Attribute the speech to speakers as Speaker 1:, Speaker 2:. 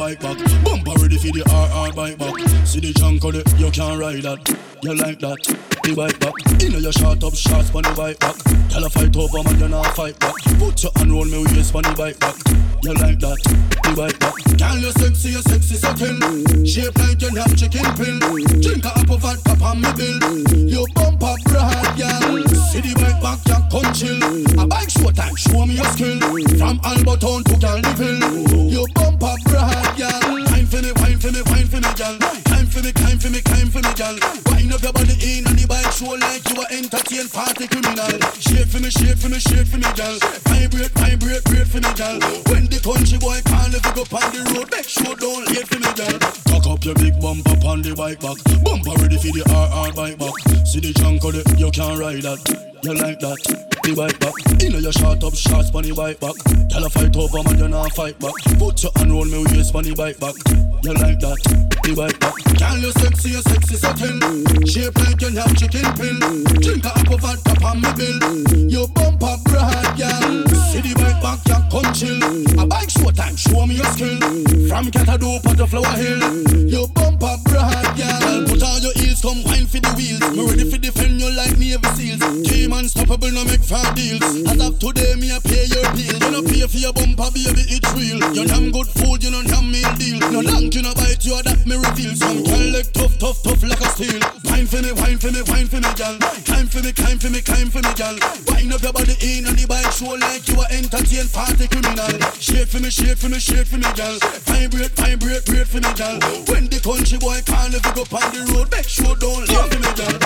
Speaker 1: bike back. Bumper ready for the RR bike back. See the it, you can't ride that. You like that? The bike back. You know you shot up shots on the bike back. Tell a fight over man, you not fight back. Put your hand roll me waist on the bike back. You like that? The bike back. Girl, you sexy, you sexy sucking. Shape like you have chicken pill. Drink a apple vodka on me bill. You bump up broad, girl. See the bike back, you come chill. A bike show time, show me your skill. From Alberton to Calniville. You bump for me, wine for me, wine girl. Time for me, time for me, time for me, girl. Wind up your body in on the bike show like you are entertain party criminal. Shake for me, shake for me, shake for me, girl. Vibrate, vibrate, great for me, girl. When the country boy if you go on the road, make sure don't late for me, girl. Cock up your big bumper on the bike back. Bumper ready for the RR bike back. See the junk of it, you can't ride that. You like that? The bike back. You know you shot up shots on the bike back. Tell a fight over man, you not fight back. Put your hand roll me waist on the bike back. You like that? The bike back. Girl, you sexy, you sexy satin. Shape like you have chicken pill. Drink a apple vodka on me bill. You bump up broad, girl. See the bike back, you come chill. A bike show time, show me your skill. From Catado to Flower Hill. You bump up broad, girl. Put on your heels, come wine for the wheels. Me ready for defend you like Navy Seals. Unstoppable, no make fair deals. As of today, me I pay your bills. You no pay for your bumper, baby, it's real. You damn good food, you no damn meal deal. No long, you no bite, you that me reveal. Some girl like tough, tough, tough like a steel. Wine for me, wine for me, wine for me, girl. Climb for me, climb for me, climb for me, girl. Wind up your body in on the bike show like you are entertain party criminal. Shake for me, shake for me, shake for me, girl. Vibrate, vibrate, great for me, girl. When the country boy if you go on the road, make sure don't leave me, girl.